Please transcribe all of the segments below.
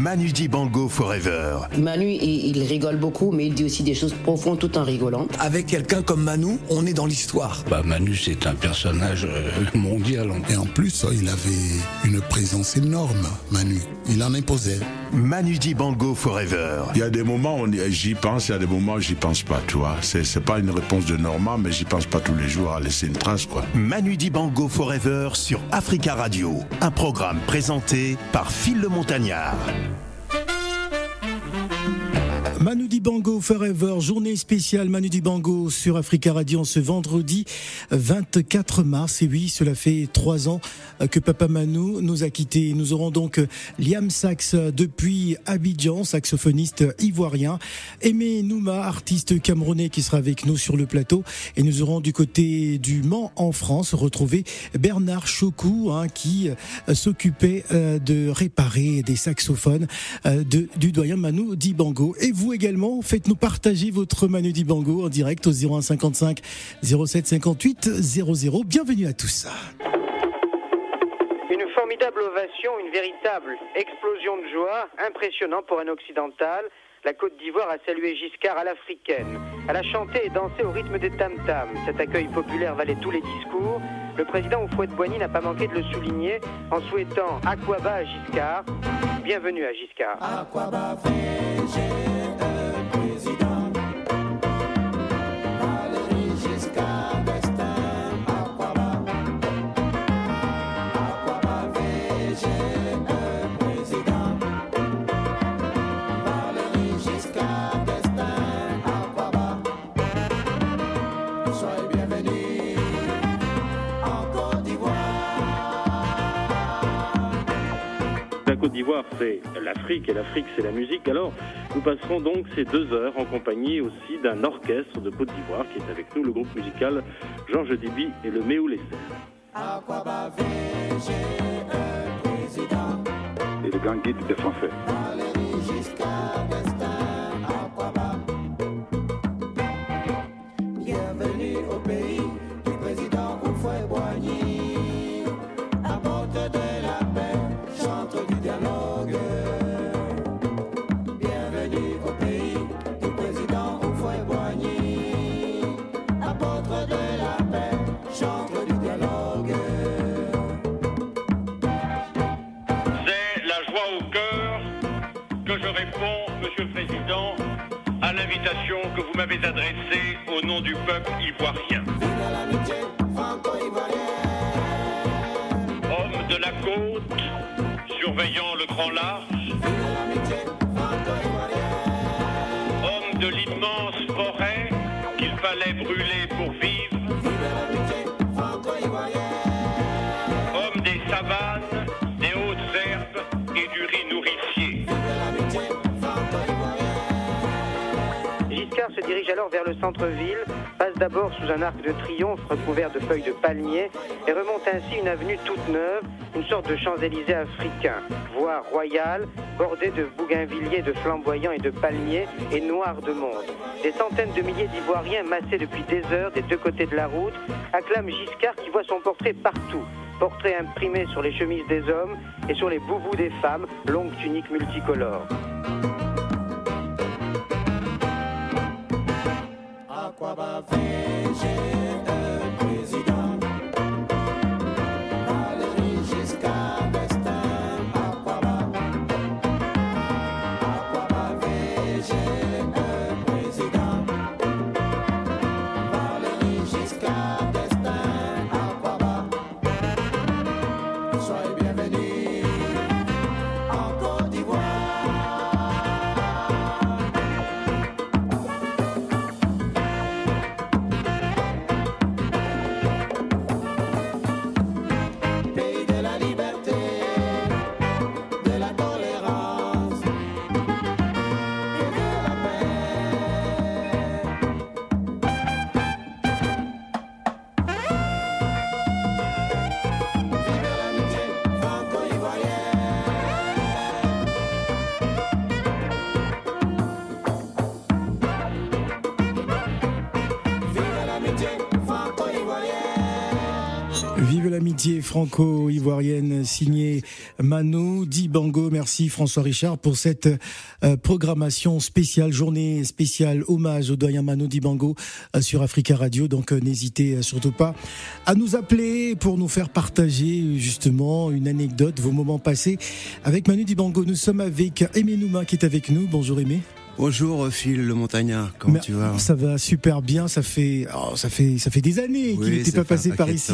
Manu Dibango Forever. Manu, il, il rigole beaucoup, mais il dit aussi des choses profondes tout en rigolant. Avec quelqu'un comme Manu, on est dans l'histoire. Bah Manu, c'est un personnage euh, mondial. Et en plus, il avait une présence énorme, Manu. Il en imposait. Manu Dibango Forever. Il y a des moments où j'y pense, il y a des moments où j'y pense pas, tu vois. C'est, c'est pas une réponse de Normand, mais j'y pense pas tous les jours à laisser une trace, quoi. Manu Dibango Forever sur Africa Radio. Un programme présenté par Phil le Montagnard. Manu Dibango Forever, journée spéciale Manu Dibango sur Africa Radio ce vendredi 24 mars. Et oui, cela fait trois ans que Papa Manu nous a quittés. Nous aurons donc Liam Sax depuis Abidjan, saxophoniste ivoirien. Aimé Nouma, artiste camerounais qui sera avec nous sur le plateau. Et nous aurons du côté du Mans en France retrouvé Bernard Chocou hein, qui s'occupait euh, de réparer des saxophones euh, du doyen Manu Dibango. Et vous également, faites-nous partager votre Manu Dibango en direct au 0155 07 58 00. Bienvenue à tous. Une formidable ovation, une véritable explosion de joie, impressionnant pour un occidental. La Côte d'Ivoire a salué Giscard à l'africaine. Elle a chanté et dansé au rythme des tam-tams. Cet accueil populaire valait tous les discours. Le président Oufouette-Boigny n'a pas manqué de le souligner en souhaitant Aquaba à Giscard. Bienvenue à Giscard. Aquaba Côte d'Ivoire, c'est l'Afrique et l'Afrique, c'est la musique. Alors, nous passerons donc ces deux heures en compagnie aussi d'un orchestre de Côte d'Ivoire qui est avec nous, le groupe musical Georges Diby et le Méou président Et le grand guide des Français. Je réponds, Monsieur le Président, à l'invitation que vous m'avez adressée au nom du peuple ivoirien. Homme de la côte, surveillant le grand large, homme de l'immense dirige alors vers le centre-ville, passe d'abord sous un arc de triomphe recouvert de feuilles de palmier et remonte ainsi une avenue toute neuve, une sorte de Champs-Élysées africain. Voie royale, bordée de bougainvilliers, de flamboyants et de palmiers et noire de monde. Des centaines de milliers d'Ivoiriens massés depuis des heures des deux côtés de la route acclament Giscard qui voit son portrait partout. Portrait imprimé sur les chemises des hommes et sur les boubous des femmes, longues tuniques multicolores. Aquaba VGE franco-ivoirienne signée Manu Dibango. Merci François Richard pour cette euh, programmation spéciale, journée spéciale hommage au doyen Manu Dibango euh, sur Africa Radio. Donc euh, n'hésitez surtout pas à nous appeler pour nous faire partager justement une anecdote, vos moments passés avec Manu Dibango. Nous sommes avec Aimé Nouma qui est avec nous. Bonjour Aimé. Bonjour Phil le montagnard, comment tu vas? Ça va super bien, ça fait oh, ça fait ça fait des années qu'il n'était pas passé par ici.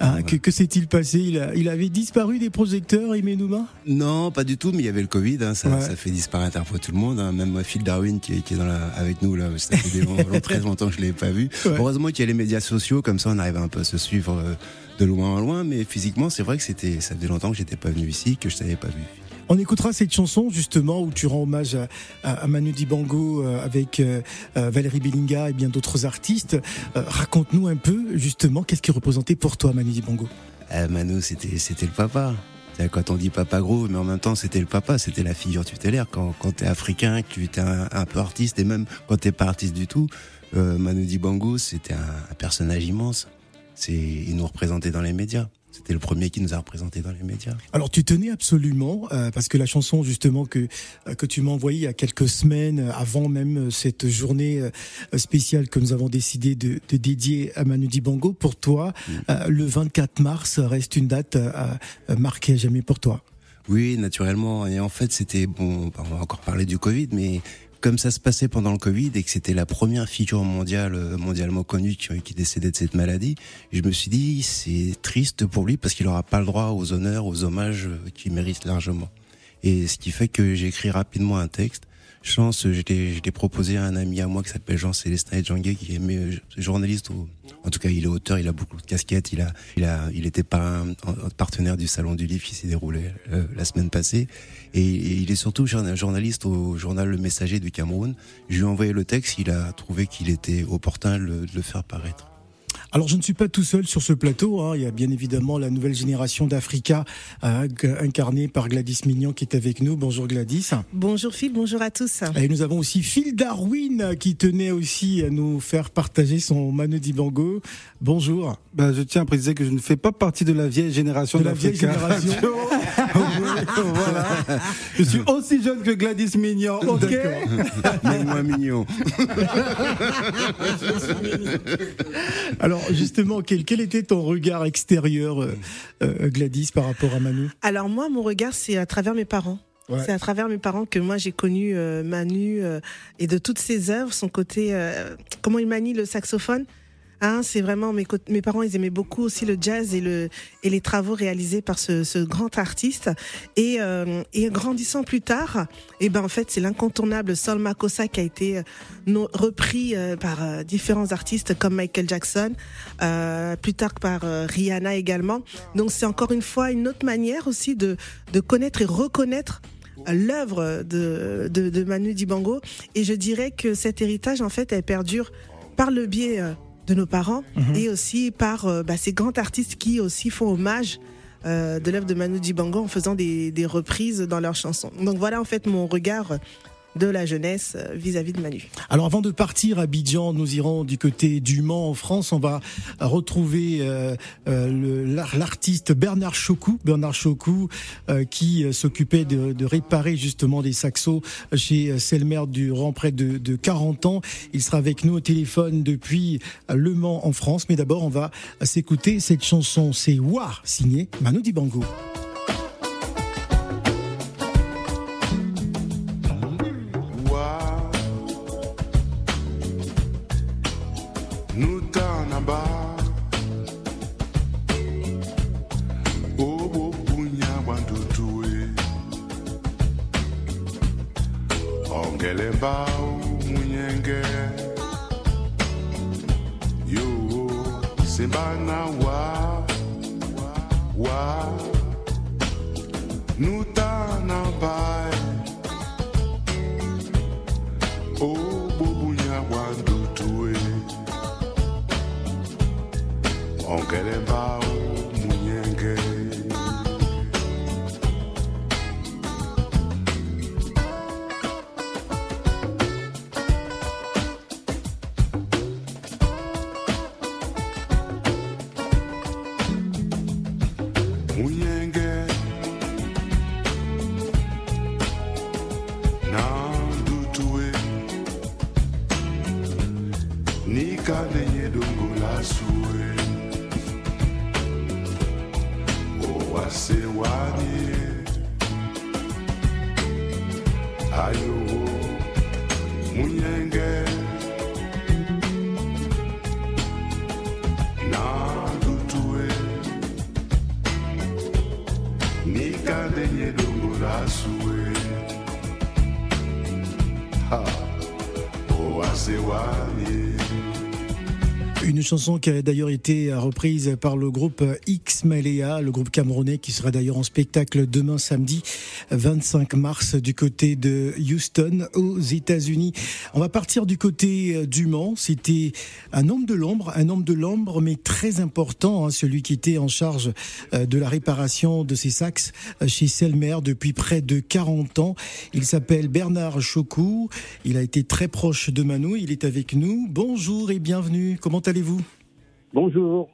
Ah, que, que s'est-il passé? Il, il, avait disparu des projecteurs, Imenouma Non, pas du tout, mais il y avait le Covid, hein, ça, ça, fait disparaître un peu tout le monde. Hein. Même moi, Phil Darwin qui est, qui est dans la, avec nous là, ça fait des, très longtemps que je l'ai pas vu. Heureusement qu'il y a les médias sociaux, comme ça on arrive un peu à se suivre euh, de loin en loin, mais physiquement c'est vrai que c'était ça faisait longtemps que j'étais pas venu ici, que je t'avais pas vu. On écoutera cette chanson justement où tu rends hommage à, Manu Dibango euh, avec euh, euh, Valérie Bellinga et bien d'autres artistes. Raconte-nous un peu justement qu'est-ce qui représentait pour toi Manu Dibango? Manu, c'était c'était le papa. Quand on dit papa gros, mais en même temps c'était le papa, c'était la figure tutélaire. Quand, quand t'es africain, que tu étais un, peu artiste, et même quand t'es pas artiste du tout, Manu Dibango c'était un, un personnage immense. C'est il nous représentait dans les médias. C'était le premier qui nous a représenté dans les médias. Alors tu tenais absolument, euh, parce que la chanson justement que euh, que tu m'as envoyée il y a quelques semaines, euh, avant même cette journée spéciale que nous avons décidé de, de dédier à Manu Dibango, pour toi, mm. le 24 mars reste une date marquée à jamais pour toi. Oui, naturellement. Et en fait, c'était bon. On va encore parler du Covid, mais comme ça se passait pendant le Covid et que c'était la première figure mondiale, euh, mondialement connue qui, décédait de cette maladie, je me suis dit c'est triste pour lui parce qu'il n'aura pas le droit aux honneurs, aux hommages euh, qu'il mérite largement. Et ce qui fait que j'ai écrit rapidement un texte chance, je l'ai proposé à un ami à moi qui s'appelle Jean-Célestin Edjanguet, qui est euh, journaliste, ou, en tout cas il est auteur, il a beaucoup de casquettes, il a, il a, il était un, partenaire du Salon du Livre qui s'est déroulé euh, la semaine passée, et, il est surtout journaliste au journal Le Messager du Cameroun. Je lui ai envoyé le texte, il a trouvé qu'il était opportun de le faire paraître. Alors je ne suis pas tout seul sur ce plateau. Hein. Il y a bien évidemment la nouvelle génération d'Africa euh, incarnée par Gladys Mignon qui est avec nous. Bonjour Gladys. Bonjour Phil, bonjour à tous. Et nous avons aussi Phil Darwin qui tenait aussi à nous faire partager son Manu Dibango. Bonjour. Ben, je tiens à préciser que je ne fais pas partie de la vieille génération de la vieille génération. voilà. Je suis aussi jeune que Gladys Mignon. Ok. Mais moins mignon. Alors justement, quel, quel, était ton regard extérieur, euh, euh, Gladys, par rapport à Manu? Alors moi, mon regard, c'est à travers mes parents. C'est à travers mes parents que moi j'ai connu euh, Manu et de toutes ses œuvres, son côté, comment il manie le saxophone. Hein, c'est vraiment mes, mes parents, ils aimaient beaucoup aussi le jazz et le et les travaux réalisés par ce, ce grand artiste. Et, euh, et grandissant plus tard, et eh ben en fait c'est l'incontournable Sol Makossa qui a été euh, repris euh, par différents artistes comme Michael Jackson, plus tard par Rihanna également. Donc c'est encore une fois une autre manière aussi de de connaître et reconnaître l'œuvre de, de, de Manu Dibango. Et je dirais que cet héritage en fait elle perdure par le biais de nos parents mhm. et aussi par euh, bah, ces grands artistes qui aussi font hommage euh, de l'œuvre de Manu Dibango en faisant des, des, reprises dans leurs chansons. Donc voilà en fait mon regard de la jeunesse euh, vis-à-vis de Manu. Alors avant de partir à Abidjan, nous irons du côté du Mans en France. On va retrouver euh, euh, l'artiste Bernard Chocou, Bernard Chocou qui s'occupait de, réparer justement des saxos chez Selmer durant près de, de 40 ans. Il sera avec nous au téléphone depuis Le Mans en France. Mais d'abord, on va s'écouter cette chanson. C'est Wa, signé Manu Dibango. emba umunyenge yo simba wa wa. Nuta chanson qui a d'ailleurs été reprise par le groupe X Malea, le groupe camerounais qui sera d'ailleurs en spectacle demain samedi 25 mars du côté de Houston aux États-Unis. On va partir du côté du Mans. C'était un homme de l'ombre, un homme de l'ombre mais très important, hein, celui qui était en charge euh, de la réparation de ces sax euh, chez Selmer depuis près de 40 ans. Il s'appelle Bernard Chocou. Il a été très proche de Manou. Il est avec nous. Bonjour et bienvenue. Comment allez-vous? Bonjour.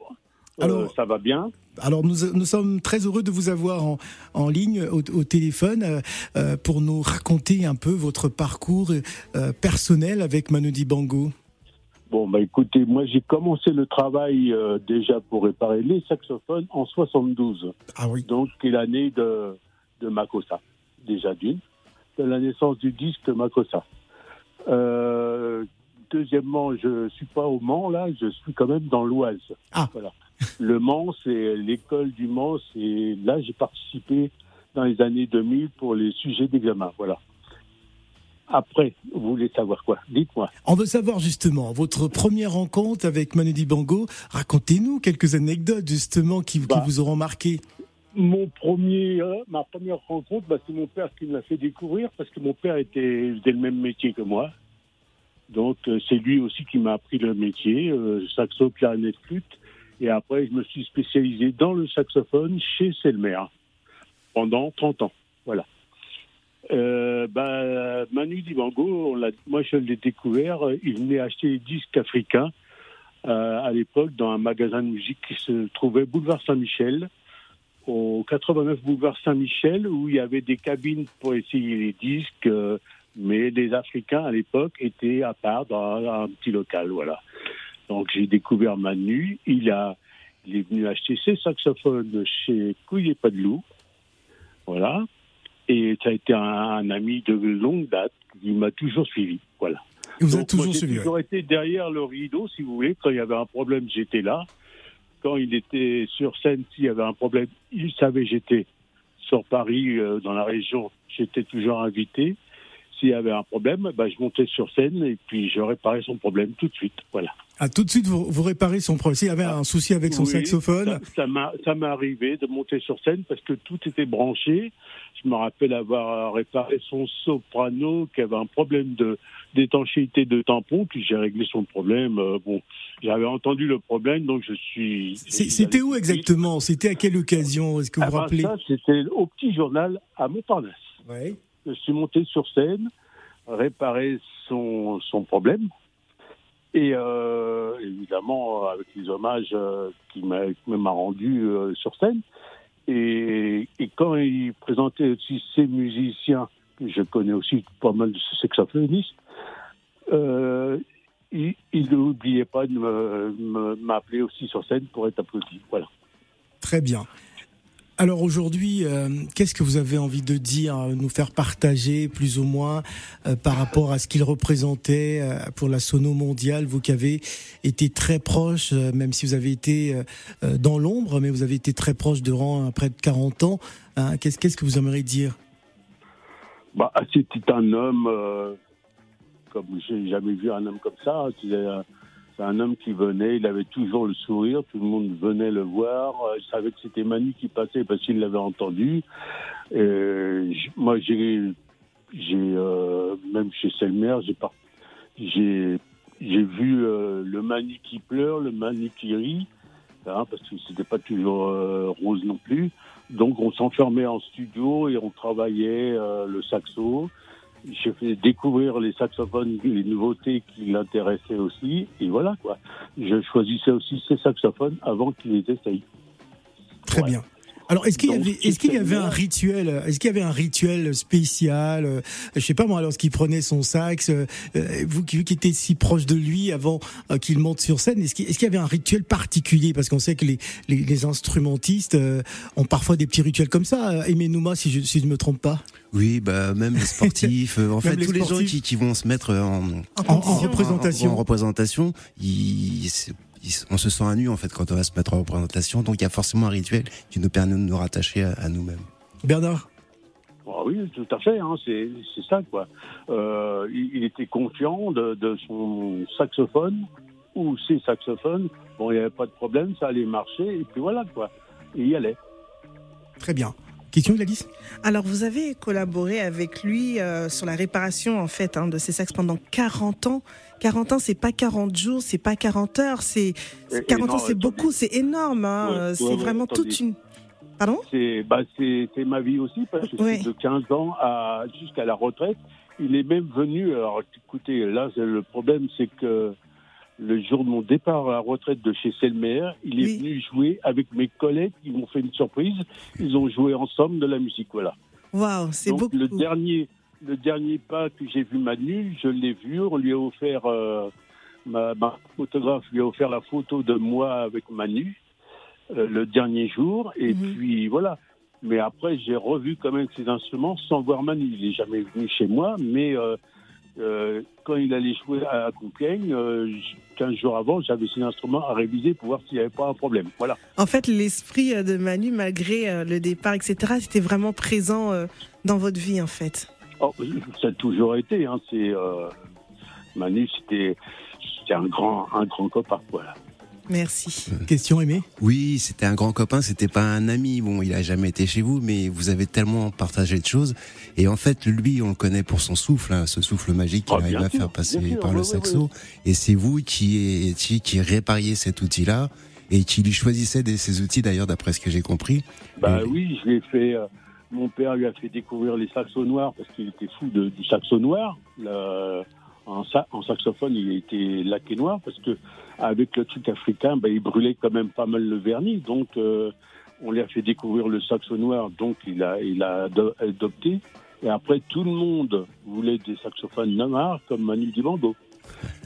Euh, Alors- ça va bien Alors nous, nous sommes très heureux de vous avoir en, en ligne au, au téléphone euh, euh, pour nous raconter un peu votre parcours euh, personnel avec Manu Dibango. Bon, bah écoutez, moi j'ai commencé le travail euh, déjà pour réparer les saxophones en 72. Ah oui. Donc, qui est l'année de, de Makossa, déjà d'une, de la naissance du disque Makossa. Deuxièmement, je suis pas au Mans là, je suis quand même dans l'Oise. Ah. Voilà. Le Mans, c'est l'école du Mans, c'est là j'ai participé dans les années 2000 pour les sujets d'examen. Voilà. Après, vous voulez savoir quoi? Dites-moi. On veut savoir justement votre première rencontre avec Manu Dibango. Racontez-nous quelques anecdotes justement qui, qui Bah. vous auront marqué. Mon premier, euh, ma première rencontre, bah, c'est mon père qui me l'a fait découvrir parce que mon père était, faisait le même métier que moi. Donc euh, c'est lui aussi qui m'a appris le métier, euh, saxo, clarinette, flûte. Et après, je me suis spécialisé dans le saxophone chez Selmer pendant 30 ans. Voilà. Euh, bah, Manu Dibango, moi je l'ai découvert, il venait acheter des disques africains euh, à l'époque dans un magasin de musique qui se trouvait boulevard Saint-Michel au 89 boulevard Saint-Michel où il y avait des cabines pour essayer les disques, euh, mais les Africains à l'époque étaient à part dans un petit local, voilà. Donc j'ai découvert Manu, il a, il est venu acheter ses saxophones chez Couillet Pas de Loup, voilà. Et ça a été un, un ami de longue date, il m'a toujours suivi, voilà. Il vous Donc, toujours moi, j'ai suivi, toujours été derrière le rideau, si vous voulez. Quand il y avait un problème, j'étais là. Quand il était sur scène, s'il y avait un problème, il savait j'étais sur Paris, euh, dans la région, j'étais toujours invité. S'il y avait un problème, bah, je montais sur scène et puis je réparais son problème tout de suite. Voilà. Ah, tout de suite, vous, vous réparez son problème. S'il y avait un souci avec son Oui, saxophone, Ça, m'est arrivé de monter sur scène parce que tout était branché. Je me rappelle avoir réparé son soprano qui avait un problème de d'étanchéité de tampon, puis j'ai réglé son problème. Euh, bon, j'avais entendu le problème, donc je suis. c'était où exactement? C'était à quelle occasion? Est-ce que vous Ah vous ben, rappelez? c'était au petit journal à Montparnasse. Je suis monté sur scène, réparer son, son problème. Et euh, évidemment, avec les hommages euh, qu'il m'a qu'il m'a rendu euh, sur scène. Et, quand il présentait aussi ses musiciens, je connais aussi pas mal de saxophonistes, euh, il il n'oubliait pas de m'appeler aussi sur scène pour être applaudi. Voilà. Très bien. Alors aujourd'hui, euh, qu'est-ce que vous avez envie de dire, euh, nous faire partager plus ou moins euh, par rapport à ce qu'il représentait pour la sono mondiale, vous qui avez été très proche, même si vous avez été dans l'ombre, mais vous avez été très proche durant près de 40 ans. hein. Qu'est-ce que vous aimeriez dire? Bah, c'était un homme, comme j'ai jamais vu un homme comme ça. Un, c'est un homme qui venait, il avait toujours le sourire, tout le monde venait le voir. euh, Il savait que c'était Manu qui passait parce qu'il l'avait entendu. Moi, j'ai, euh, même chez Selmer, j'ai par- j'ai, j'ai vu euh, le Manu qui pleure, le Manu qui rit, hein, parce que c'était pas toujours rose non plus. Donc on s'enfermait en studio et on travaillait le saxo. J'ai fait découvrir les saxophones, les nouveautés qui l'intéressaient aussi. Et voilà quoi. Je choisissais aussi ces saxophones avant qu'ils les essayent. Très bien. Alors, est-ce qu'il y avait, est-ce qu'il y avait un rituel, est-ce qu'il y avait un rituel spécial, euh, je sais pas moi, lorsqu'il prenait son sax, euh, euh, vous qui, qui étiez si proche de lui avant euh, qu'il monte sur scène, est-ce qu'il, est-ce qu'il y avait un rituel particulier? Parce qu'on sait que les, les, les instrumentistes euh, ont parfois des petits rituels comme ça. Euh, Aimé Nouma, si je, si je me trompe pas. Oui, bah même les sportifs, euh, en Même fait les tous les gens qui, qui vont se mettre en, En- en représentation. en, en représentation, ils- c'est- ils- on se sent à nu en fait quand on va se mettre en représentation. Donc il y a forcément un rituel qui nous permet de nous rattacher à, à nous-mêmes. Bernard? Ah oui, tout à fait, hein, c'est c'est ça quoi. Euh, il, il était confiant de, de son saxophone ou ses saxophones. Bon, il n'y avait pas de problème, ça allait marcher et puis voilà quoi. Et il y allait. Très bien. Question, Gladys Alors, vous avez collaboré avec lui euh, sur la réparation, en fait, hein, de ces sax pendant 40 ans. 40 ans, c'est pas 40 jours, c'est pas 40 heures, c'est Et- 40 et ans, c'est beaucoup, c'est énorme. hein, Ouais, euh, ouais, c'est ouais, vraiment attendez. toute une. Pardon? C'est bah, c'est ma vie aussi parce que c'est de 15 ans à jusqu'à la retraite. Il est même venu. Alors écoutez, là le problème c'est que le jour de mon départ à la retraite de chez Selmer, il est venu jouer avec mes collègues. Ils m'ont fait une surprise. Ils ont joué ensemble de la musique. Voilà. Waouh, c'est beaucoup. Le dernier, le dernier pas que j'ai vu Manu, je l'ai vu. On lui a offert, euh, ma, ma photographe lui a offert la photo de moi avec Manu euh, le dernier jour. Et puis voilà. Mais après, j'ai revu quand même ses instruments sans voir Manu. Il n'est jamais venu chez moi, mais euh, euh, quand il allait jouer à Compiègne, euh, 15 jours avant, j'avais ses instruments à réviser pour voir s'il n'y avait pas un problème. Voilà. En fait, l'esprit euh, de Manu, malgré euh, le départ, etc., c'était vraiment présent dans votre vie, en fait. Oh, ça a toujours été. Hein, c'est Manu, c'était c'était un grand un grand copain. Voilà. Merci. Question aimée Oui, c'était un grand copain, c'était pas un ami. Bon, il a jamais été chez vous, mais vous avez tellement partagé de choses. Et en fait, lui, on le connaît pour son souffle, hein, ce souffle magique qu'il Ah, arrive à sûr, faire passer sûr, par le saxo. Et c'est vous qui, qui, qui répariez cet outil-là et qui lui choisissez des, ces outils, d'ailleurs, d'après ce que j'ai compris. Bah oui, je l'ai fait. euh, mon père lui a fait découvrir les saxos noirs parce qu'il était fou de- du saxo noir. Le- en, sa- en saxophone, il était laqué noir parce que avec le truc africain, bah, il brûlait quand même pas mal le vernis. Donc, euh, on a fait découvrir le saxo noir. Donc, il a, il a ado- adopté. Et après, tout le monde voulait des saxophones noirs comme Manu Dibango.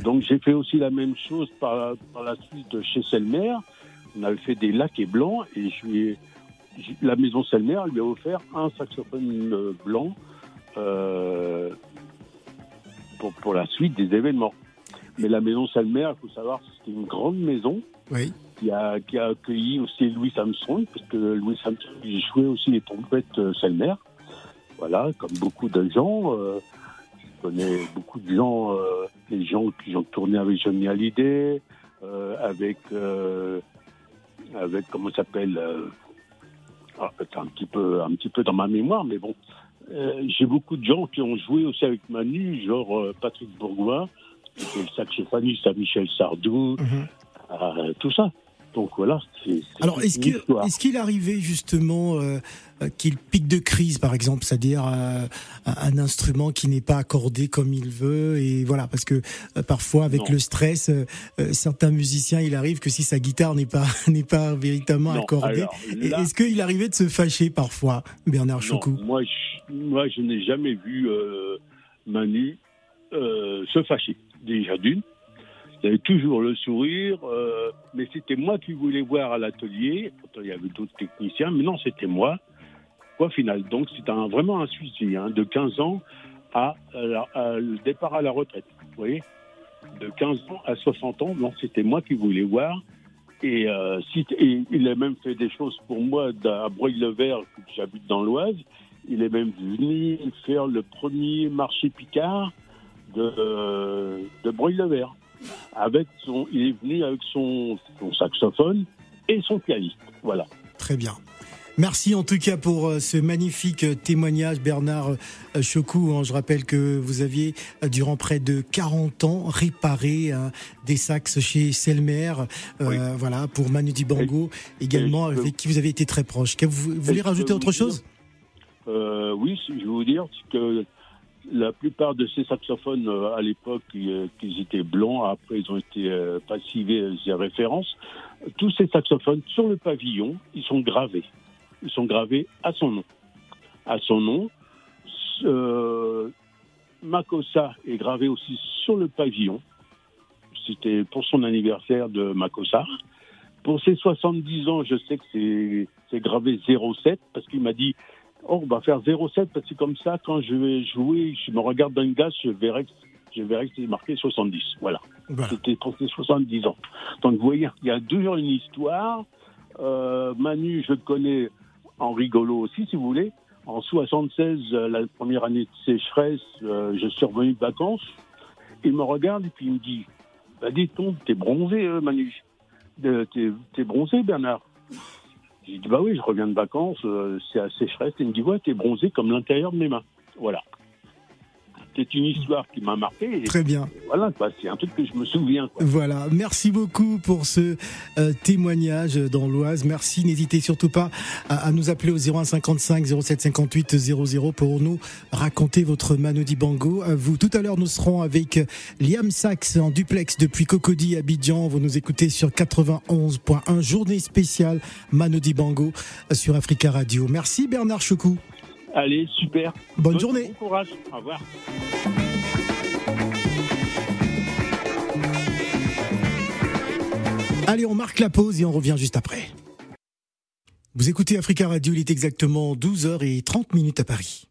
Donc, j'ai fait aussi la même chose par, la suite chez Selmer. On avait fait des blancs et ai j- la maison Selmer lui a offert un saxophone euh, blanc euh, pour, pour la suite des événements. Mais la maison Selmer, il faut savoir, c'était une grande maison Oui. qui a, qui a accueilli aussi Louis Samson, parce que Louis Samson, il jouait aussi les trompettes euh, Selmer. Voilà, comme beaucoup de gens. euh, je connais beaucoup de gens, euh, les gens qui ont tourné avec Johnny Hallyday, euh, avec, avec, comment ça s'appelle ah, c'est un petit peu, un petit peu dans ma mémoire, mais bon. Euh, J'ai beaucoup de gens qui ont joué aussi avec Manu, genre euh, Patrick Bourgoin, le saxophoniste à Michel Sardou, euh, tout ça. Donc voilà, c'est Alors, est-ce qu'il arrivait justement euh, euh, qu'il pique de crise, par exemple, c'est-à-dire euh, un instrument qui n'est pas accordé comme il veut, et voilà, parce que euh, parfois avec Non. le stress, certains musiciens, il arrive que si sa guitare n'est pas n'est pas véritablement Non, accordée, là- est-ce qu'il arrivait de se fâcher parfois, Bernard Non, Choucou? moi, je, moi, je n'ai jamais vu Manu se fâcher. Déjà d'une, il avait toujours le sourire, euh, mais c'était moi qui voulais voir à l'atelier. Il y avait d'autres techniciens, mais non, c'était moi. Quoi, final? Donc, c'est un, vraiment un suivi hein, de 15 ans à, le départ à la retraite. Vous voyez? De 15 ans à 60 ans, non, c'était moi qui voulais voir. Et, euh, et il a même fait des choses pour moi à Breuil-le-Vert, j'habite dans l'Oise. Il est même venu faire le premier marché Picard de, de Breuil-le-Vert. Avec son, il est venu avec son, son saxophone et son pianiste. Voilà. Très bien. Merci en tout cas pour euh, ce magnifique euh, témoignage, Bernard euh, Chocou. hein. Je rappelle que vous aviez, durant près de 40 ans, réparé des sax chez Selmer, euh, voilà, pour Manu Dibango, également et je peux- avec qui vous avez été très proche. Vous, vous voulez rajouter autre chose? Euh, oui, je veux vous dire que la plupart de ces saxophones euh, à l'époque, euh, qu'ils étaient blancs, après ils ont été euh, passivés, j'ai référence. Tous ces saxophones sur le pavillon, ils sont gravés. Ils sont gravés à son nom. À son nom. Euh, est gravé aussi sur le pavillon. C'était pour son anniversaire de Makossa. Pour ses 70 ans, je sais que c'est gravé 07 parce qu'il m'a dit Oh, on va faire 07 parce que comme ça, quand je vais jouer, je me regarde dans une glace, je verrai que, je verrai que c'est marqué 70. Voilà. C'était pour ses 70 ans. Donc vous voyez, il y a toujours une histoire. Euh, Manu, je le connais en rigolo aussi, si vous voulez. En 76, euh, la première année de sécheresse, euh, je suis revenu de vacances. Il me regarde et puis il me dit Bah, dis donc, t'es bronzé, euh, Manu. T'es bronzé, Bernard. J'ai dit Bah oui, je reviens de vacances, euh, c'est la sécheresse. Il me dit Ouais, t'es bronzé comme l'intérieur de mes mains. Voilà. C'est une histoire qui m'a marqué. Très bien. Voilà, quoi, c'est un truc que je me souviens. Quoi. Voilà, merci beaucoup pour ce euh, témoignage dans l'Oise. Merci, n'hésitez surtout pas à, à nous appeler au 0155 0758 00 pour nous raconter votre Manu Dibango. À vous, tout à l'heure, nous serons avec Liam Sachs en duplex depuis Cocody, Abidjan. Vous nous écoutez sur 91.1, journée spéciale Manu Dibango sur Africa Radio. Merci Bernard Choukou. Allez, super. Bonne journée. Bon courage. Au revoir. Allez, on marque la pause et on revient juste après. Vous écoutez Africa Radio, il est exactement 12h30 minutes à Paris.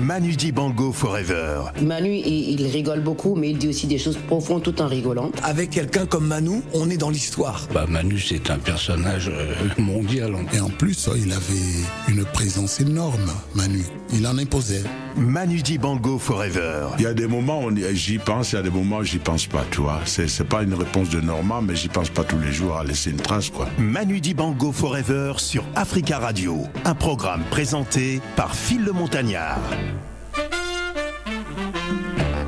Manu Dibango Forever. Manu, il, il rigole beaucoup, mais il dit aussi des choses profondes tout en rigolant. Avec quelqu'un comme Manu, on est dans l'histoire. Bah, Manu, c'est un personnage euh, mondial. Et en plus, il avait une présence énorme, Manu. Il en imposait. Manu Dibango Forever. Il y a des moments où on- j'y pense, il y a des moments où j'y pense pas, tu vois. C'est, c'est pas une réponse de Normand, mais j'y pense pas tous les jours à laisser une trace, quoi. Manu Dibango Forever sur Africa Radio. Un programme présenté par Phil le Montagnard.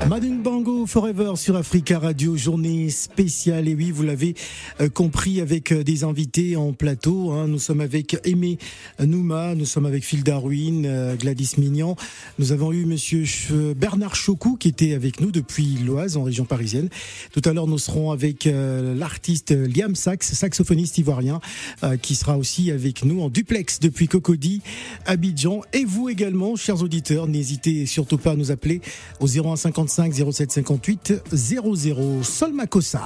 Madun Bango Forever sur Africa Radio, journée spéciale. Et oui, vous l'avez euh, compris avec euh, des invités en plateau. hein. Nous sommes avec Aimé Nouma, nous sommes avec Phil Darwin, euh, Gladys Mignon. Nous avons eu Monsieur Bernard Chocou qui était avec nous depuis l'Oise en région parisienne. Tout à l'heure, nous serons avec l'artiste Liam Sachs, saxophoniste ivoirien, qui sera aussi avec nous en duplex depuis Cocody, Abidjan. Et vous également, chers auditeurs, n'hésitez surtout pas à nous appeler au 0155 0758 00. Sol Makossa.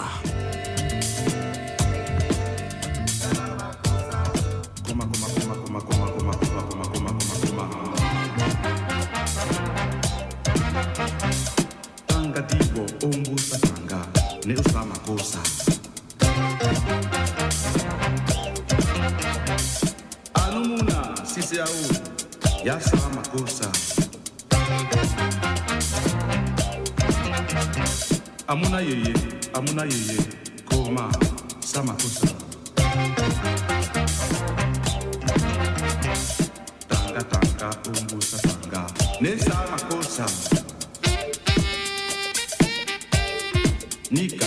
anumuna kosa amuna yeye amuna yeye. Koma sama kosa tanga tanga ombusa sanga ne sama kosa Nika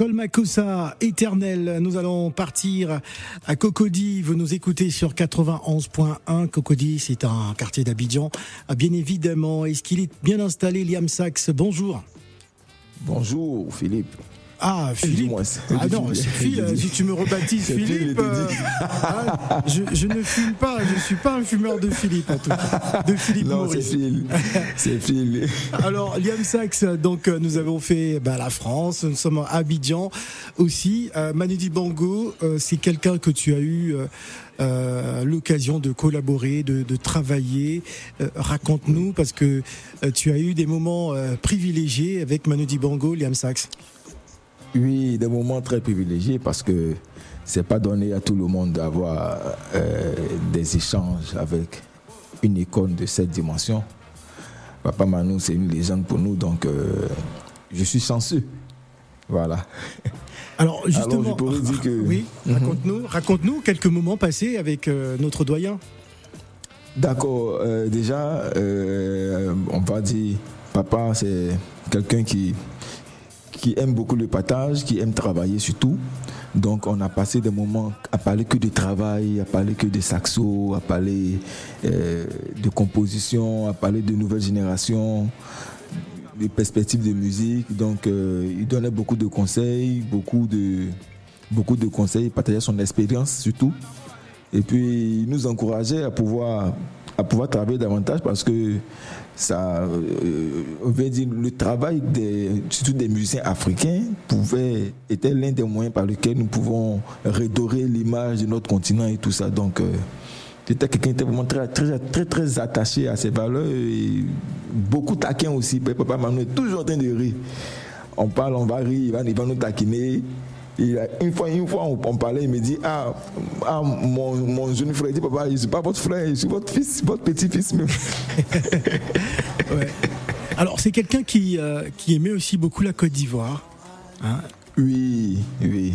Sol Makossa, éternel. Nous allons partir à Cocody. Vous nous écoutez sur 91.1. Cocody, c'est un quartier d'Abidjan. Ah, Bien évidemment. Est-ce qu'il est bien installé, Liam Sachs? Bonjour. Bonjour Philippe. Ah, Philippe. Ah non, Phil. Si tu me rebaptises Philippe, euh, ah, je, je ne fume pas. Je suis pas un fumeur de Philippe, en tout cas. De Philippe Non, c'est Maurice. Phil. C'est Phil. Alors, Liam Sachs, donc euh, nous avons fait bah, la France, nous sommes à Abidjan aussi. Euh, Manu Dibango, euh, c'est quelqu'un que tu as eu euh, l'occasion de collaborer, de, de travailler. Euh, Raconte-nous, parce que euh, tu as eu des moments privilégiés avec Manu Dibango, Liam Sachs. Oui, des moments très privilégiés parce que c'est pas donné à tout le monde d'avoir euh, des échanges avec une icône de cette dimension. Papa Manu, c'est une légende pour nous, donc euh, je suis chanceux. Voilà. Alors, justement, je pourrais dire que. oui, Mhm. raconte-nous, raconte-nous quelques moments passés avec euh, notre doyen. D'accord. euh, déjà, euh, on va dire Papa, c'est quelqu'un qui, qui aime beaucoup le partage, qui aime travailler surtout. Donc on a passé des moments à parler que de travail, à parler que de saxo, à parler euh, de composition, à parler de nouvelles générations, de perspectives de musique. Donc euh, il donnait beaucoup de conseils, beaucoup de, beaucoup de conseils, il partageait son expérience surtout. Et puis il nous encourageait à pouvoir, à pouvoir travailler davantage parce que ça, euh, veut dire, le travail des, surtout des musiciens africains pouvait, était l'un des moyens par lesquels nous pouvons redorer l'image de notre continent et tout ça. Donc, euh, c'était quelqu'un qui était vraiment très, très, très, très attaché à ses valeurs et beaucoup taquin aussi. Papa Manu est toujours en train de rire. On parle, on va rire, il va nous taquiner. Il a- une fois, une fois on, on parlait, il me dit Ah, ah, mon, mon jeune frère, il dit Papa, je ne suis pas votre frère, je suis votre fils, votre petit-fils même. Ouais. Alors, c'est quelqu'un qui, euh, qui aimait aussi beaucoup la Côte d'Ivoire. hein. Oui, oui.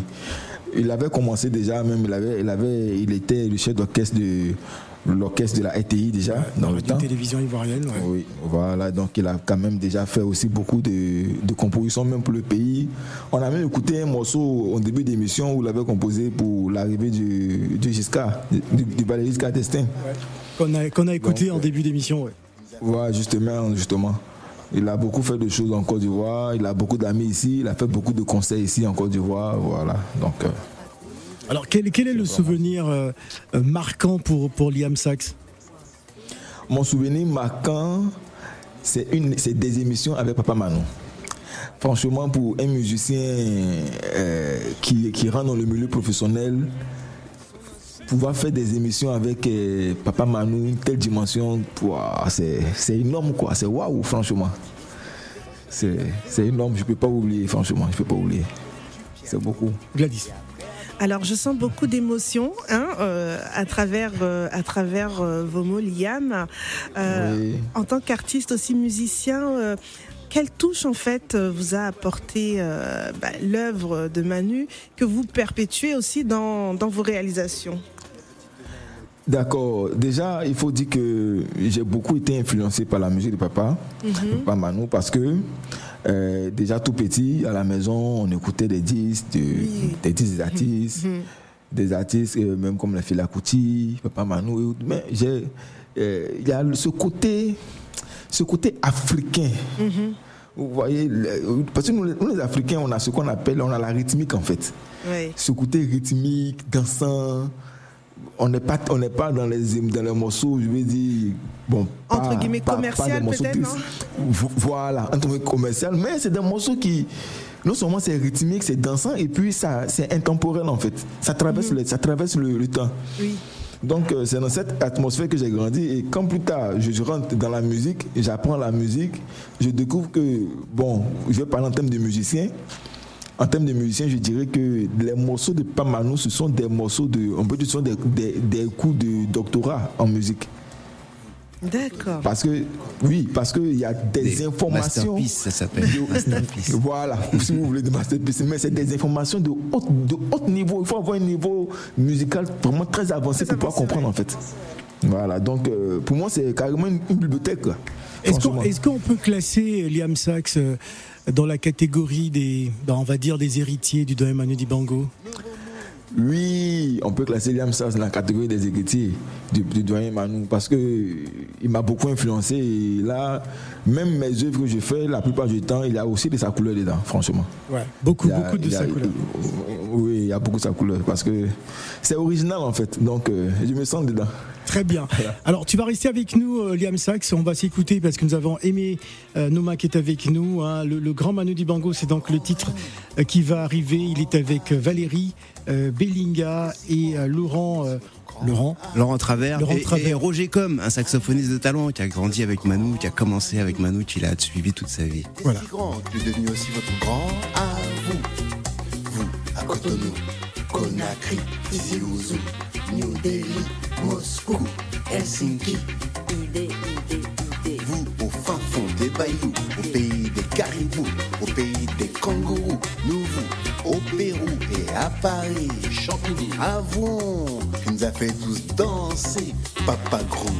Il avait commencé déjà, même, il, avait, il, avait, il était le chef d'orchestre de l'orchestre de la RTI déjà dans le temps. télévision ivoirienne. ouais. Oui, voilà, donc il a quand même déjà fait aussi beaucoup de, de compositions, même pour le pays. On a même écouté un morceau au début d'émission où il avait composé pour l'arrivée du, du Giscard, du, du Valéry Giscard d'Estaing. Qu'on a, qu'on a écouté Donc, en début d'émission. ouais. Ouais, justement, justement. Il a beaucoup fait de choses en Côte d'Ivoire, il a beaucoup d'amis ici, il a fait beaucoup de conseils ici en Côte d'Ivoire, voilà. Donc, euh, Alors, quel, quel est le souvenir euh, marquant pour, pour Liam Sachs Mon souvenir marquant, c'est des émissions avec Papa Manon. Franchement, pour un musicien euh, qui, qui rentre dans le milieu professionnel, pouvoir faire des émissions avec euh, Papa Manou, une telle dimension, c'est énorme quoi, c'est waouh franchement. C'est énorme, je peux pas oublier franchement, je peux pas oublier. C'est beaucoup. Gladys. Alors, je sens beaucoup d'émotions hein, euh, à travers, euh, à travers euh, vos mots, Liam. Euh, Oui. En tant qu'artiste aussi musicien, euh, quelle touche en fait vous a apporté euh, bah, l'œuvre de Manu que vous perpétuez aussi dans, dans vos réalisations? D'accord. Déjà, il faut dire que j'ai beaucoup été influencé par la musique de papa, Mhm. papa Manu, parce que euh, déjà tout petit, à la maison, on écoutait des disques, de- des disques des artistes, Mhm. des artistes euh, même comme la Fela Kuti, papa autres. Mais euh, il y a ce côté, ce côté africain. Mhm. Vous voyez, parce que nous, les- nous, les Africains, on a ce qu'on appelle, on a la rythmique en fait. Oui. Ce côté rythmique, dansant. On n'est pas, on n'est pas dans les, dans les morceaux, je veux dire, bon, Entre pas- guillemets, pas- commercial, peut-être, Voilà, entre guillemets commercial, mais c'est des morceaux qui, non seulement c'est rythmique, c'est dansant, et puis ça, c'est intemporel en fait. Ça traverse, le, ça traverse le, le temps. Oui. Donc euh, c'est dans cette atmosphère que j'ai grandi et quand plus tard je, je rentre dans la musique, j'apprends la musique, je découvre que, bon, je vais parler en termes de musicien. En termes de musicien, je dirais que les morceaux de Pamanou, ce sont des morceaux de, on peut dire, ce sont des, des, des cours de doctorat en musique. D'accord. Parce que, oui, parce qu'il y a des, Des informations. masterpieces, ça s'appelle. Masterpiece. Voilà, si vous voulez des masterpieces, mais c'est des informations de haut, de haut niveau. Il faut avoir un niveau musical vraiment très avancé pour pouvoir comprendre en fait. Voilà, donc euh, pour moi c'est carrément une, une bibliothèque. Est-ce qu'on est-ce qu'on peut classer Liam Sachs euh, dans la catégorie des, ben, on va dire, des héritiers du Don Manu Dibango Oui, on peut classer Liam Sachs dans la catégorie des héritiers du, du doyen Manu parce que il m'a beaucoup influencé et là, même mes œuvres que je fais, la plupart du temps, il y a aussi de sa couleur dedans, franchement. Ouais, beaucoup, a- beaucoup de a- sa couleur. Oui, il y a beaucoup de sa couleur parce que c'est original en fait, donc euh, je me sens dedans. Très bien. Alors, tu vas rester avec nous, euh, Liam Sachs. On va s'écouter parce que nous avons aimé euh, Noma qui est avec nous. hein. Le, le grand Manu Dibango, c'est donc le titre euh, qui va arriver. Il est avec Valérie, euh, Bellinga et euh, Laurent. euh, Laurent. Laurent Travers, Laurent et, Travers. et Roger Com, un saxophoniste de talent qui a grandi avec Manu, qui a commencé avec Manu, qui l'a suivi toute sa vie. Voilà. si grand que devenu aussi votre grand à vous. Vous, à Cotonou, Conakry, Tizi New Delhi, Moscou, Helsinki. Vous, au fin fond des Bayous, au pays des caribous, au pays des kangourous. Nous, vous, au Pérou et à Paris, Champigny, à vous, qui nous a fait tous danser, Papa Groove.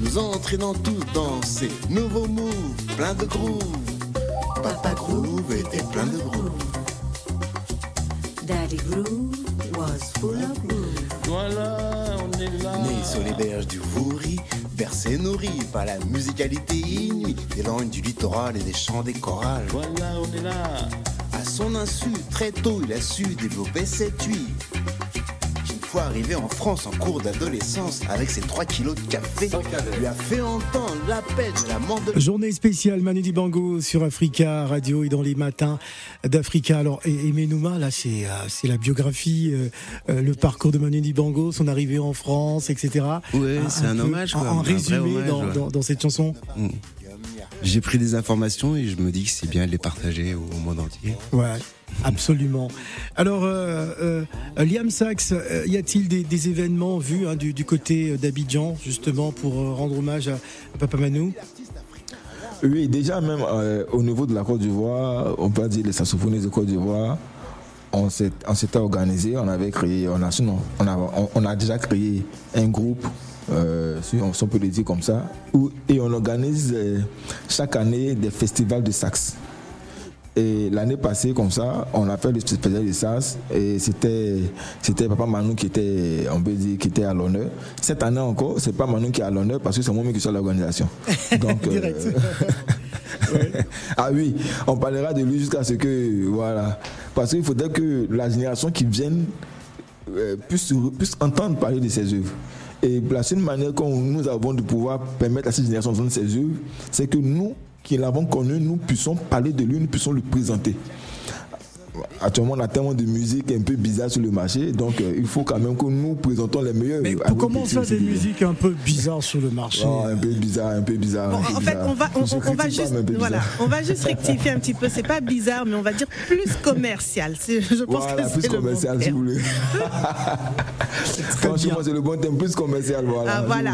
Nous Vous entraînant tous dans ces nouveaux moves, plein de groove. Papa Groove était plein de groove. Daddy Groove was full of groove. Voilà, on est là. Né sur les berges du Vouri, bercé nourri par la musicalité inouïe des langues du littoral et des chants des chorales. Voilà, on est là. À son insu, très tôt, il a su développer cette huile. Fois arrivé en France en cours d'adolescence, avec ses 3 kilos de café, lui a fait entendre l'appel de la mort de Journée spéciale Manu Dibango sur Africa Radio et dans les matins d'Africa. Alors, et Menouma, là, c'est euh, c'est la biographie, euh, euh, le parcours de Manu Dibango, son arrivée en France, etc. Ouais, c'est un peu hommage, quoi, En, un résumé hommage, dans, ouais. dans- dans cette chanson. Mm. J'ai pris des informations et je me dis que c'est bien de les partager au monde entier. Ouais, absolument. Alors, euh, euh, Liam Sachs, euh, y a-t-il des, des événements vus hein, du, du côté d'Abidjan, justement, pour rendre hommage à, Papa Manou? Oui, déjà même euh, au niveau de la Côte d'Ivoire, on peut dire les saxophonistes de Côte d'Ivoire, on s'était organisé, on avait créé, on a, sinon, on a, on, on a déjà créé un groupe, euh, si on, si on peut le dire comme ça, où, et on organise euh, chaque année des festivals de sax. Et l'année passée, comme ça, on a fait le festival de sax et c'était, c'était Papa Manou qui était, on peut dire, qui était à l'honneur. Cette année encore, c'est pas Manou qui est à l'honneur parce que c'est moi-même qui suis à l'organisation. Donc, euh, ah oui, on parlera de lui jusqu'à ce que, voilà. Parce qu'il faudrait que la génération qui vienne puisse, puisse entendre parler de ses œuvres. Et la seule manière que nous avons de pouvoir permettre à cette génération d'entendre ses œuvres, c'est que nous, qui l'avons connu, nous puissions parler de lui, nous puissions le présenter. Actuellement, on a tellement de musique un peu bizarre sur le marché, donc euh, il faut quand même que nous présentons les meilleurs. Mais comment ça, des musiques un peu bizarres sur le marché Oh, un peu bizarre, un peu bizarre. Bon, un peu en fait, on va, on, Je on- on va juste, voilà, on va juste rectifier un petit peu. C'est pas bizarre, mais on va dire plus commercial. C'est- Je pense Voilà, que plus c'est le bon commercial si terme. vous voulez. Franchement, c'est le bon thème, plus commercial. Voilà. Ah, voilà.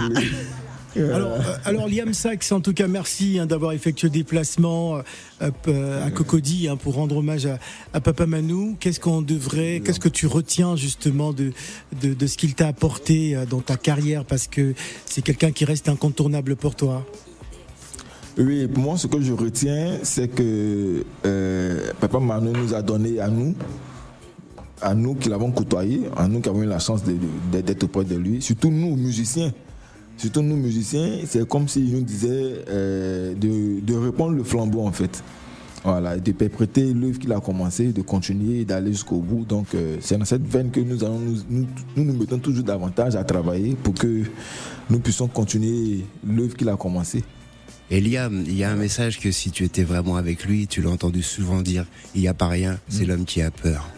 Alors, euh, alors Liam Sachs, en tout cas, merci hein, d'avoir effectué le déplacement euh, euh, à Cocody hein, pour rendre hommage à, à Papa Manou. Qu'est-ce qu'on devrait, qu'est-ce que tu retiens justement de, de, de ce qu'il t'a apporté euh, dans ta carrière? Parce que c'est quelqu'un qui reste incontournable pour toi. Oui, pour moi, ce que je retiens, c'est que euh, Papa Manu nous a donné à nous, à nous qui l'avons côtoyé, à nous qui avons eu la chance d'être auprès de lui, surtout nous, musiciens. Surtout nous, musiciens, c'est comme s'il nous disait euh, de, de répondre le flambeau, en fait. Voilà, de perpréter l'œuvre qu'il a commencé, de continuer, d'aller jusqu'au bout. Donc, euh, c'est dans cette veine que nous, allons nous, nous, nous nous mettons toujours davantage à travailler pour que nous puissions continuer l'œuvre qu'il a commencé. Et Liam, il y a un message que si tu étais vraiment avec lui, tu l'as entendu souvent dire, il n'y a pas rien, c'est l'homme qui a peur.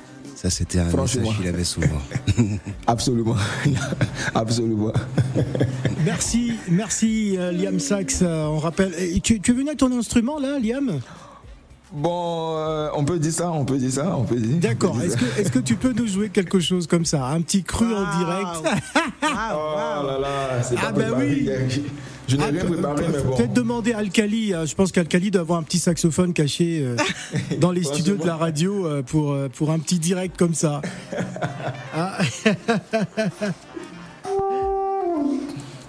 Ça, c'était un Franchement. message qu'il avait souvent. Absolument. Absolument. Merci, merci euh, Liam Sachs. Euh, on rappelle. Et tu, tu es venu avec ton instrument là, Liam? Bon, euh, on peut dire ça, on peut dire ça, on peut dire. D'accord. Est-ce que, tu peux nous jouer quelque chose comme ça, un petit cru en direct? Oh là là, c'est Ah pas ben préparé. oui. Je n'ai Ah, rien préparé, mais bon. Peut-être demander à Alcali. euh, Je pense qu'Alcali doit avoir un petit saxophone caché euh, dans les studios de la radio euh, pour, euh, pour un petit direct comme ça. Ah.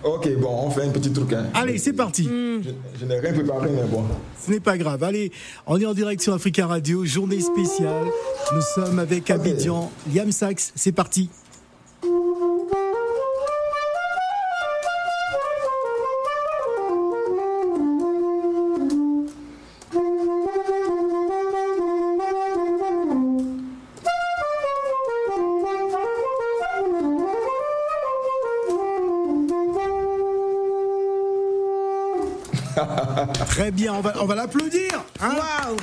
Ok, bon, on fait un petit truc. hein. Allez, c'est parti. Je, je n'ai rien préparé, mais bon. Ce n'est pas grave. Allez, on est en direct sur Africa Radio, journée spéciale. Nous sommes avec Abidjan, Liam Sachs. C'est parti. Très bien, on va, on va l'applaudir. hein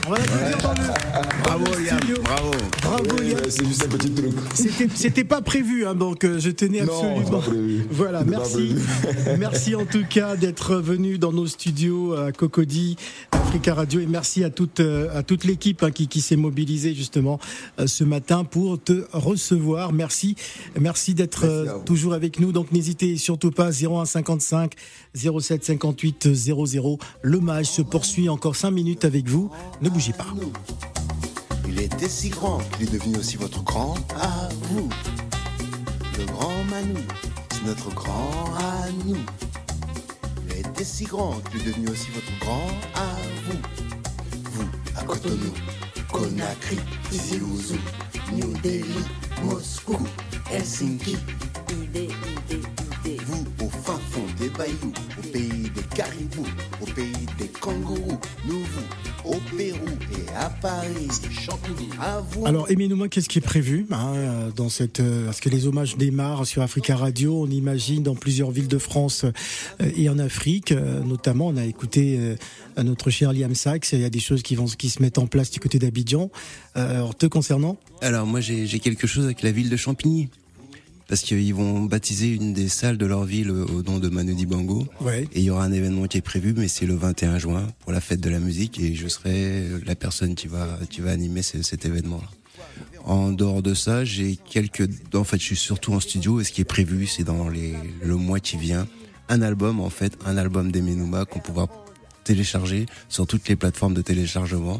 on va l'applaudir dans le. Bravo, dans le Liam, studio. bravo. Bravo, Oui, C'est juste un petit truc. C'était, c'était pas prévu, hein, donc euh, je tenais Non, absolument. pas prévu. Voilà, C'est pas merci. prévu. merci en tout cas d'être venu dans nos studios à Cocody, Africa Radio, et merci à toute euh, à toute l'équipe hein, qui, qui s'est mobilisée justement euh, ce matin pour te recevoir. Merci, merci d'être toujours avec nous. Donc n'hésitez surtout pas 0155 07 58 00. L'hommage se poursuit encore 5 minutes avec vous. Ne bougez pas. Il était si grand qu'il est devenu aussi votre grand à vous. Le grand Manu, c'est notre grand à nous. Il été si grand qu'il est devenu aussi votre grand à vous. Vous, à Cotonou, Conakry, Siouzou, New Delhi, Moscou, Helsinki. Vous, au fin fond des bayous, au pays des caribous, au pays kangourous. Nous, vous, au Pérou et à Paris, Champigny. À vous. Alors, qu'est-ce qui est prévu hein, dans cette euh, Parce que les hommages démarrent sur Africa Radio. On imagine dans plusieurs villes de France euh, et en Afrique, euh, notamment. On a écouté euh, notre cher Liam Sachs. Il y a des choses qui vont qui se mettent en place du côté d'Abidjan. Euh, alors, te concernant? Alors moi j'ai quelque chose avec la ville de Champigny. Parce qu'ils vont baptiser une des salles de leur ville au au nom de Manu Dibango. Ouais. Et il y aura un événement qui est prévu, mais c'est le 21 juin pour la fête de la musique et je serai la personne qui va, qui va animer ce- cet événement-là. En dehors de ça, j'ai quelques, en fait, je suis surtout en studio et ce qui est prévu, c'est dans les, le mois qui vient, un album, en fait, un album d'Emenuma qu'on pourra télécharger sur toutes les plateformes de téléchargement.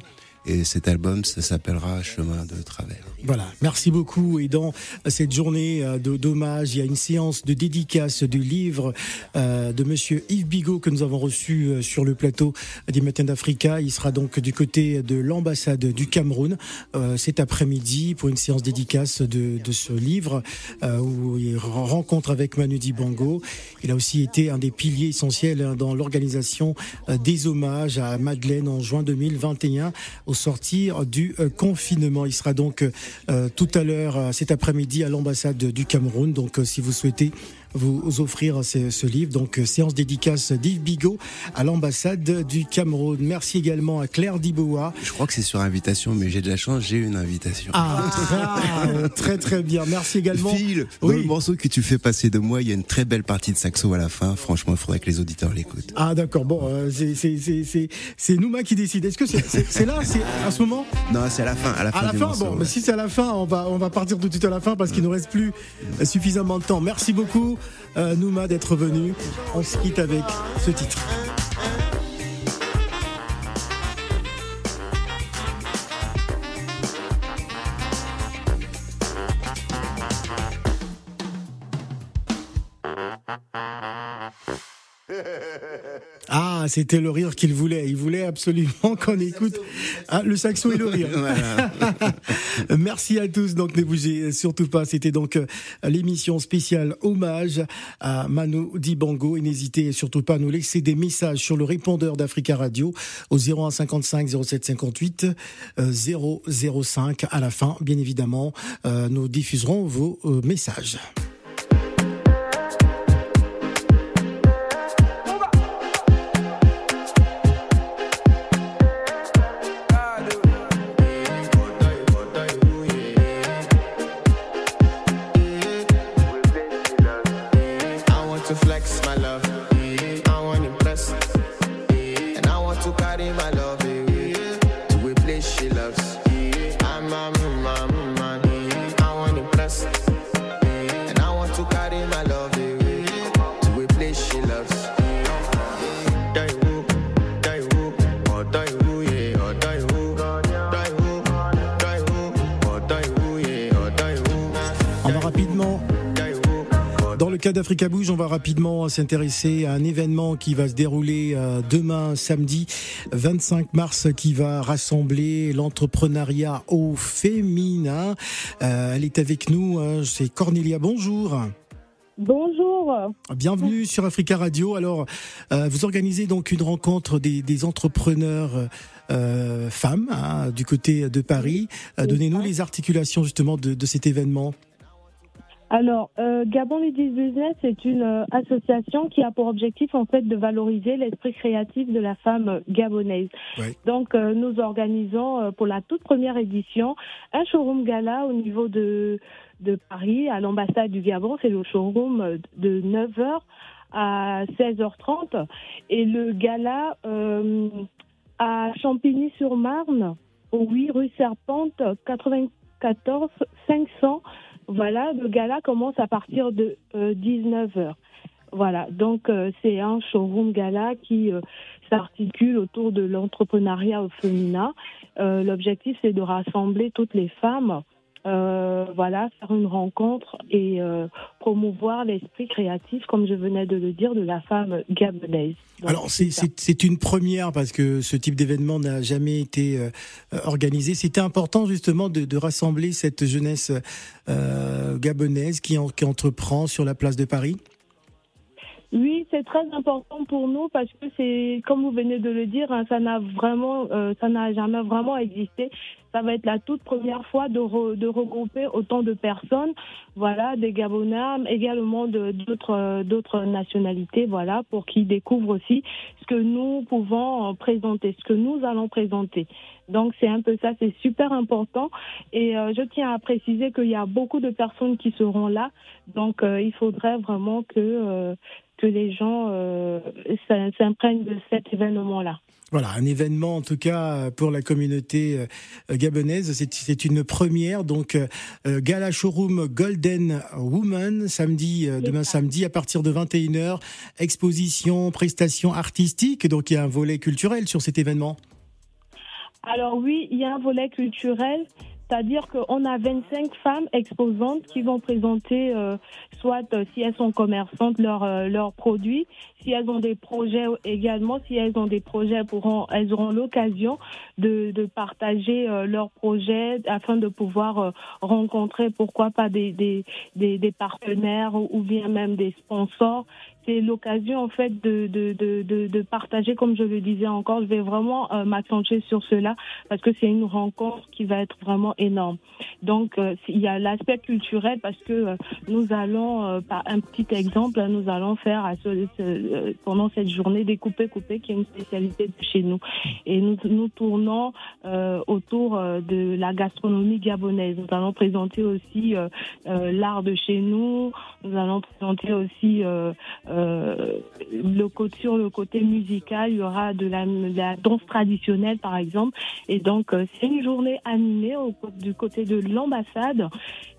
Et cet album, ça s'appellera Chemin de travers. Voilà, merci beaucoup. Et dans cette journée euh, d'hommage, il y a une séance de dédicace du livre euh, de Monsieur Yves Bigot que nous avons reçu euh, sur le plateau des Matins d'Africa. Il sera donc du côté de l'ambassade du Cameroun cet après-midi pour une séance dédicace de, ce livre où il rencontre avec Manu Dibango. Il a aussi été un des piliers essentiels hein, dans l'organisation des hommages à Madeleine en juin 2021 au sortir du euh, confinement. Il sera donc euh, tout à l'heure, euh, cet après-midi, à l'ambassade du Cameroun. Donc, euh, si vous souhaitez vous offrir ce, ce livre, donc euh, séance dédicace d'Yves Bigot à l'ambassade du Cameroun. Merci également à Claire Diboa. Je crois que c'est sur invitation, mais j'ai de la chance, j'ai une invitation. Ah, très, très très bien. Merci également. Phil, dans le morceau que tu fais passer de moi, il y a une très belle partie de saxo à la fin. Franchement, il faudrait que les auditeurs l'écoutent. Ah d'accord, bon, euh, c'est- Nouma qui décide. Est-ce que c'est là, c'est à ce moment? Non, c'est à la fin. À la fin, À la fin, morceau, bon, ouais. mais si c'est à la fin, on va, on va partir tout de suite à la fin parce qu'il nous reste plus suffisamment de temps. Merci beaucoup, euh, Nouma, d'être venu. On se avec ce titre. Ah, c'était le rire qu'il voulait. Il voulait absolument qu'on écoute Ah, le saxo et le rire. Merci à tous. Donc ne bougez surtout pas. C'était donc euh, l'émission spéciale hommage à Manu Dibango. Et n'hésitez surtout pas à nous laisser des messages sur le répondeur d'Africa Radio au 0155 07 58 euh, 005 à la fin. Bien évidemment, euh, nous diffuserons vos euh, messages. Dans le cas d'Africa Bouge, on va rapidement s'intéresser à un événement qui va se dérouler euh, demain, samedi 25 mars, qui va rassembler l'entrepreneuriat au féminin. Euh, elle est avec nous, hein, c'est Cornelia. Bonjour. Bonjour. Bienvenue sur Africa Radio. Alors, euh, vous organisez donc une rencontre des, des entrepreneurs euh, femmes hein, du côté de Paris. Euh, Donnez-nous les articulations justement de, de cet événement. Alors, euh, Gabon Ladies Business est une euh, association qui a pour objectif en fait de valoriser l'esprit créatif de la femme gabonaise. Donc, euh, nous organisons euh, pour la toute première édition un showroom gala au niveau de de Paris à l'ambassade du Gabon. C'est le showroom euh, de 9h à 16h30 et le gala euh, à Champigny-sur-Marne, au 8 rue Serpente, 94 500. Voilà, le gala commence à partir de 19h. Voilà, donc euh, c'est un showroom gala qui euh, s'articule autour de l'entrepreneuriat au féminin. Euh, L'objectif, c'est de rassembler toutes les femmes euh, voilà, faire une rencontre et euh, promouvoir l'esprit créatif, comme je venais de le dire, de la femme gabonaise. Donc, Alors c'est une première parce que ce type d'événement n'a jamais été euh, organisé. C'était important justement de, de rassembler cette jeunesse gabonaise qui, en- qui entreprend sur la place de Paris. Oui, c'est très important pour nous parce que c'est, comme vous venez de le dire, hein, ça n'a vraiment, euh, ça n'a jamais vraiment existé. Ça va être la toute première fois de, re- de regrouper autant de personnes, voilà, des Gabonais, également euh, d'autres nationalités, voilà, pour qu'ils découvrent aussi ce que nous pouvons euh, présenter, ce que nous allons présenter. Donc c'est un peu ça, c'est super important. Et euh, je tiens à préciser qu'il y a beaucoup de personnes qui seront là, donc euh, il faudrait vraiment que euh, que les gens euh, s'im- s'imprègnent de cet événement-là. Voilà, un événement en tout cas euh, pour la communauté euh, gabonaise. C'est- une première. Donc, euh, Gala Showroom Golden Woman, samedi, demain samedi à partir de 21h. Exposition, prestations artistiques. Donc, il y a un volet culturel sur cet événement. Alors oui, il y a un volet culturel, c'est-à-dire qu'on a 25 femmes exposantes qui vont présenter, euh, soit euh, si elles sont commerçantes, leurs euh, leurs produits, si elles ont des projets également, si elles ont des projets, pourront, elles auront l'occasion de, partager leurs projets afin de pouvoir rencontrer, pourquoi pas, des, des, des, partenaires ou bien même des sponsors c'est l'occasion en fait de, de, de, partager, comme je le disais encore, je vais vraiment euh, m'accentuer sur cela parce que c'est une rencontre qui va être vraiment énorme. Donc euh, il y a l'aspect culturel parce que euh, nous allons, euh, par un petit exemple, nous allons faire pendant cette journée découper couper qui est une spécialité de chez nous et nous nous tournons autour de la gastronomie gabonaise. Nous allons présenter aussi l'art de chez nous. Nous allons présenter aussi le côté sur le côté musical. Il y aura de la, danse traditionnelle par exemple. Et donc euh, c'est une journée animée du côté de l'ambassade.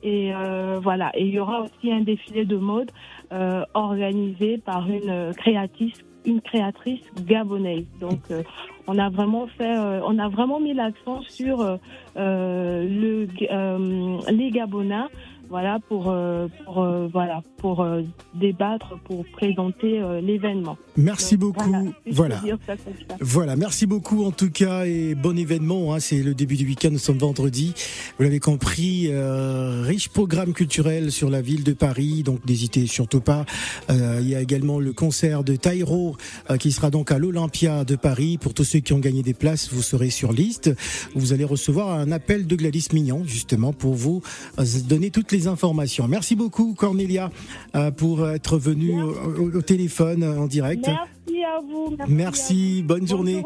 Et euh, voilà. Et il y aura aussi un défilé de mode euh, organisé par une euh, créatrice une créatrice gabonaise. Donc, euh, on a vraiment fait, euh, on a vraiment mis l'accent sur euh, euh, le, euh, les Gabonais, voilà pour, euh, pour euh, voilà pour euh, débattre, pour présenter l'événement. Merci Donc, beaucoup. Voilà. Voilà. dire ça comme ça. Voilà, merci beaucoup en tout cas et bon événement. hein, c'est le début du week-end, nous sommes vendredi. Vous l'avez compris, euh, riche programme culturel sur la ville de Paris, donc n'hésitez surtout pas. Euh, il y a également le concert de euh, qui sera donc à l'Olympia de Paris. Pour tous ceux qui ont gagné des places, vous serez sur liste. Vous allez recevoir un appel de Gladys Mignon justement pour vous donner toutes les informations. Merci beaucoup Cornelia euh, pour être venue au, téléphone euh, en direct. Merci à vous. Merci, bonne journée.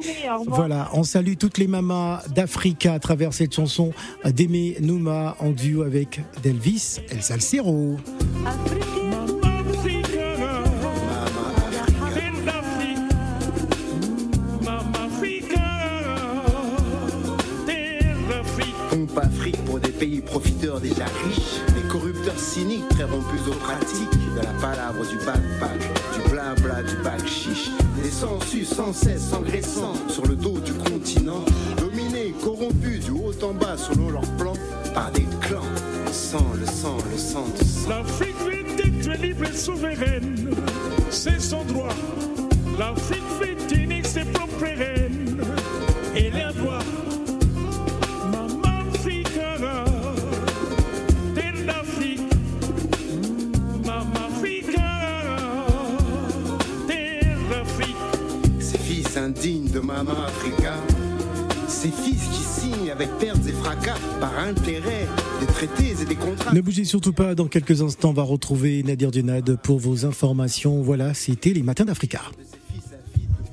Voilà, on salue toutes les mamas d'Africa à travers cette chanson d'Aimé Nouma en duo avec Delvis El Salsero. Pompe Afrique pour des pays profiteurs déjà riches, corrupteurs cyniques très rompus aux pratiques, de la palabre du backpack, du blabla du bac chiche, des sensus sans cesse s'engraissant sur le dos du continent, dominés, corrompus du haut en bas selon leur plan, par des clans, sang, le sang, le sang du sang. L'Afrique veut être libre et souveraine, c'est son droit. L'Afrique veut unique ses propres reines indignes de Maman Africa, ces fils qui signent avec pertes et fracas par intérêt des traités et des contrats. Ne bougez surtout pas, dans quelques instants on va retrouver Nadir Dunad pour vos informations. Voilà, c'était les matins d'Africa.